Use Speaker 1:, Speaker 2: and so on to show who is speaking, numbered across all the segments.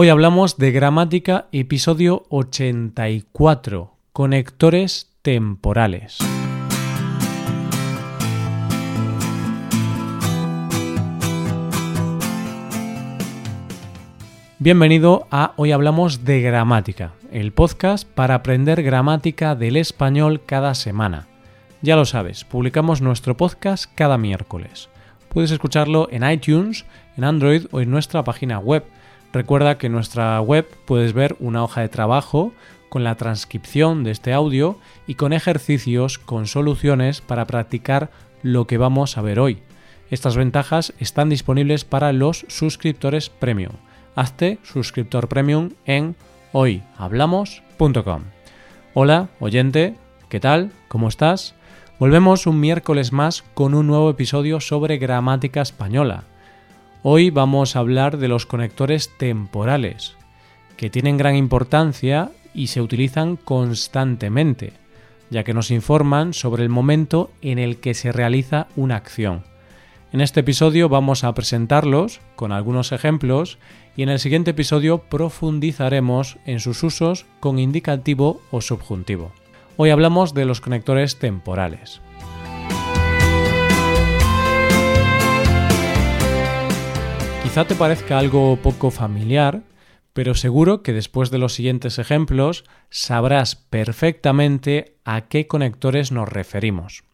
Speaker 1: Hoy hablamos de gramática, episodio 84, conectores temporales. Bienvenido a Hoy Hablamos de Gramática, el podcast para aprender gramática del español cada semana. Ya lo sabes, publicamos nuestro podcast cada miércoles. Puedes escucharlo en iTunes, en Android o en nuestra página web Recuerda que en nuestra web puedes ver una hoja de trabajo con la transcripción de este audio y con ejercicios con soluciones para practicar lo que vamos a ver hoy. Estas ventajas están disponibles para los suscriptores premium. Hazte suscriptor premium en hoyhablamos.com. Hola, oyente, ¿qué tal? ¿Cómo estás? Volvemos un miércoles más con un nuevo episodio sobre gramática española. Hoy vamos a hablar de los conectores temporales, que tienen gran importancia y se utilizan constantemente, ya que nos informan sobre el momento en el que se realiza una acción. En este episodio vamos a presentarlos con algunos ejemplos y en el siguiente episodio profundizaremos en sus usos con indicativo o subjuntivo. Hoy hablamos de los conectores temporales. Quizá te parezca algo poco familiar, pero seguro que después de los siguientes ejemplos sabrás perfectamente a qué conectores nos referimos.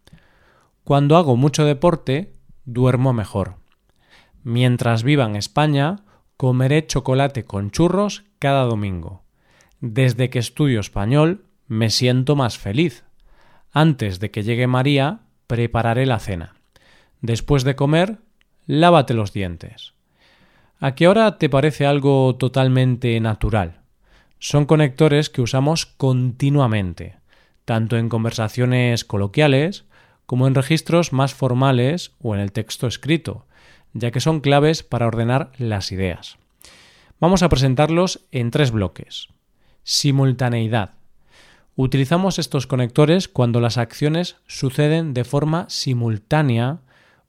Speaker 1: Cuando hago mucho deporte, duermo mejor. Mientras viva en España, comeré chocolate con churros cada domingo. Desde que estudio español, me siento más feliz. Antes de que llegue María, prepararé la cena. Después de comer, lávate los dientes. ¿A qué hora te parece algo totalmente natural? Son conectores que usamos continuamente, tanto en conversaciones coloquiales como en registros más formales o en el texto escrito, ya que son claves para ordenar las ideas. Vamos a presentarlos en tres bloques. Simultaneidad. Utilizamos estos conectores cuando las acciones suceden de forma simultánea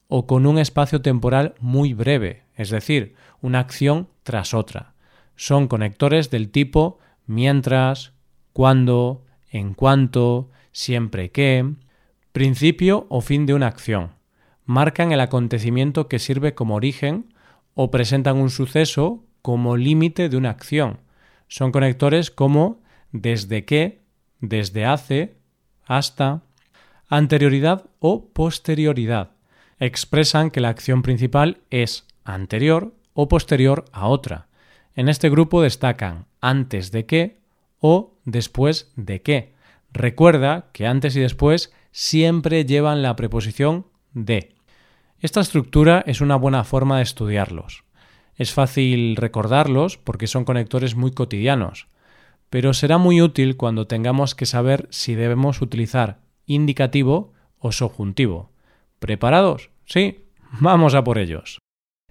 Speaker 1: o con un espacio temporal muy breve, es decir, una acción tras otra. Son conectores del tipo mientras, cuando, en cuanto, siempre que, principio o fin de una acción. Marcan el acontecimiento que sirve como origen o presentan un suceso como límite de una acción. Son conectores como desde que, desde hace, hasta, anterioridad o posterioridad. Expresan que la acción principal es anterior o posterior a otra. En este grupo destacan antes de qué o después de qué. Recuerda que antes y después siempre llevan la preposición de. Esta estructura es una buena forma de estudiarlos. Es fácil recordarlos porque son conectores muy cotidianos, pero será muy útil cuando tengamos que saber si debemos utilizar indicativo o subjuntivo. ¿Preparados? Sí, vamos a por ellos.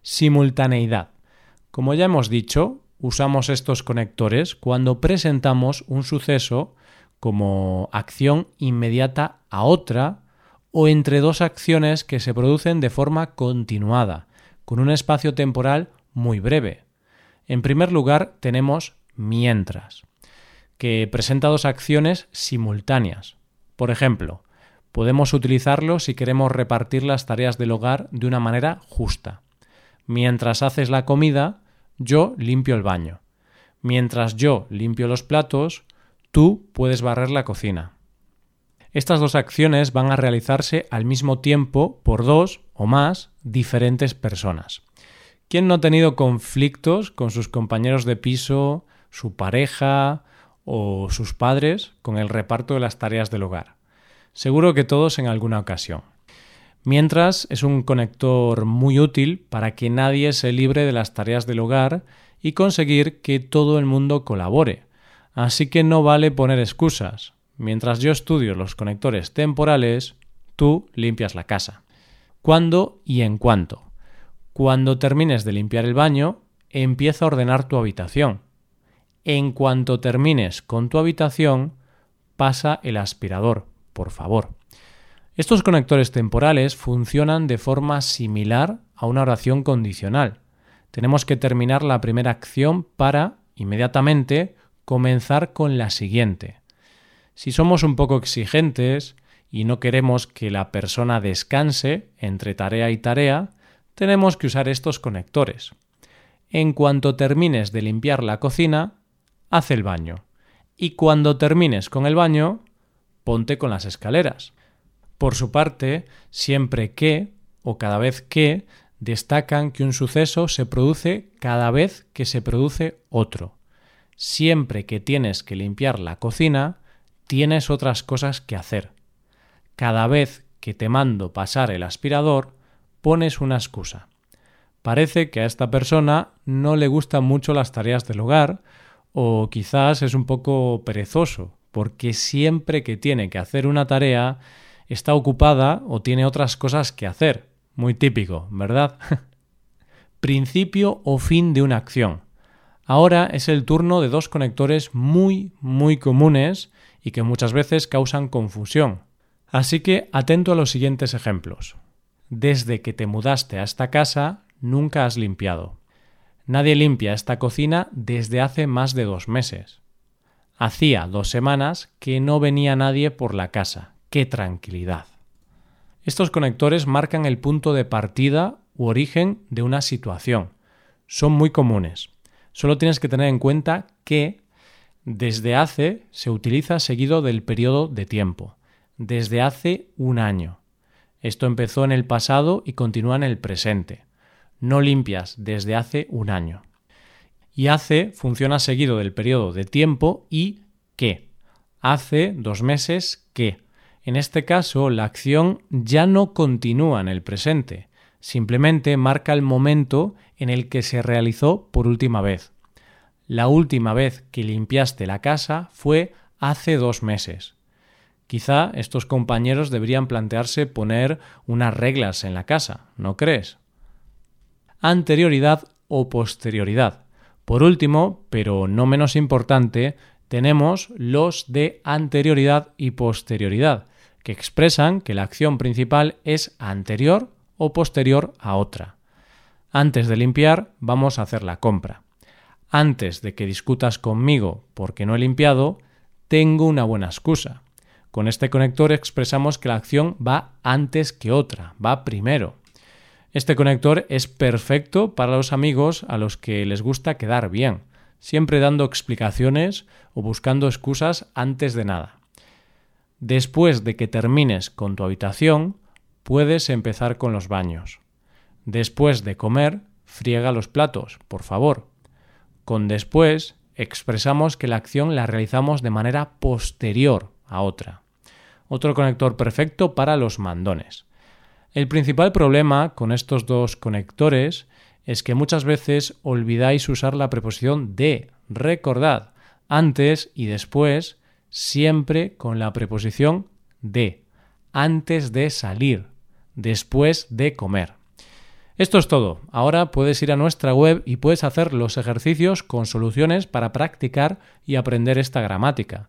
Speaker 1: Simultaneidad. Como ya hemos dicho, usamos estos conectores cuando presentamos un suceso como acción inmediata a otra o entre dos acciones que se producen de forma continuada, con un espacio temporal muy breve. En primer lugar tenemos mientras, que presenta dos acciones simultáneas. Por ejemplo, podemos utilizarlo si queremos repartir las tareas del hogar de una manera justa. Mientras haces la comida, yo limpio el baño. Mientras yo limpio los platos, tú puedes barrer la cocina. Estas dos acciones van a realizarse al mismo tiempo por dos o más diferentes personas. ¿Quién no ha tenido conflictos con sus compañeros de piso, su pareja o sus padres con el reparto de las tareas del hogar? Seguro que todos en alguna ocasión. Mientras es un conector muy útil para que nadie se libre de las tareas del hogar y conseguir que todo el mundo colabore. Así que no vale poner excusas. Mientras yo estudio los conectores temporales, tú limpias la casa. ¿Cuándo y en cuánto? Cuando termines de limpiar el baño, empieza a ordenar tu habitación. En cuanto termines con tu habitación, pasa el aspirador, por favor. Estos conectores temporales funcionan de forma similar a una oración condicional. tenemos que terminar la primera acción para, inmediatamente, comenzar con la siguiente. Si somos un poco exigentes y no queremos que la persona descanse entre tarea y tarea, tenemos que usar estos conectores. En cuanto termines de limpiar la cocina, haz el baño. Y cuando termines con el baño, ponte con las escaleras. Por su parte, siempre que o cada vez que destacan que un suceso se produce cada vez que se produce otro. Siempre que tienes que limpiar la cocina, tienes otras cosas que hacer. Cada vez que te mando pasar el aspirador, pones una excusa. Parece que a esta persona no le gustan mucho las tareas del hogar o quizás es un poco perezoso, porque siempre que tiene que hacer una tarea está ocupada o tiene otras cosas que hacer. Muy típico, ¿verdad? Principio o fin de una acción. Ahora es el turno de dos conectores muy, muy comunes y que muchas veces causan confusión. Así que atento a los siguientes ejemplos. Desde que te mudaste a esta casa, nunca has limpiado. Nadie limpia esta cocina desde hace más de dos meses. Hacía dos semanas que no venía nadie por la casa. ¡Qué tranquilidad! Estos conectores marcan el punto de partida u origen de una situación. Son muy comunes. Solo tienes que tener en cuenta que desde hace se utiliza seguido del periodo de tiempo. Desde hace un año. Esto empezó en el pasado y continúa en el presente no limpias desde hace un año. Y hace funciona seguido del periodo de tiempo y que. Hace dos meses que. En este caso, la acción ya no continúa en el presente, simplemente marca el momento en el que se realizó por última vez. La última vez que limpiaste la casa fue hace dos meses. Quizá estos compañeros deberían plantearse poner unas reglas en la casa, ¿no crees? anterioridad o posterioridad. Por último, pero no menos importante, tenemos los de anterioridad y posterioridad, que expresan que la acción principal es anterior o posterior a otra. Antes de limpiar, vamos a hacer la compra. Antes de que discutas conmigo porque no he limpiado, tengo una buena excusa. Con este conector expresamos que la acción va antes que otra, va primero. Este conector es perfecto para los amigos a los que les gusta quedar bien, siempre dando explicaciones o buscando excusas antes de nada. Después de que termines con tu habitación, puedes empezar con los baños. Después de comer, friega los platos, por favor. Con después expresamos que la acción la realizamos de manera posterior a otra. Otro conector perfecto para los mandones. El principal problema con estos dos conectores es que muchas veces olvidáis usar la preposición de. Recordad, antes y después, siempre con la preposición de. Antes de salir, después de comer. Esto es todo. Ahora puedes ir a nuestra web y puedes hacer los ejercicios con soluciones para practicar y aprender esta gramática.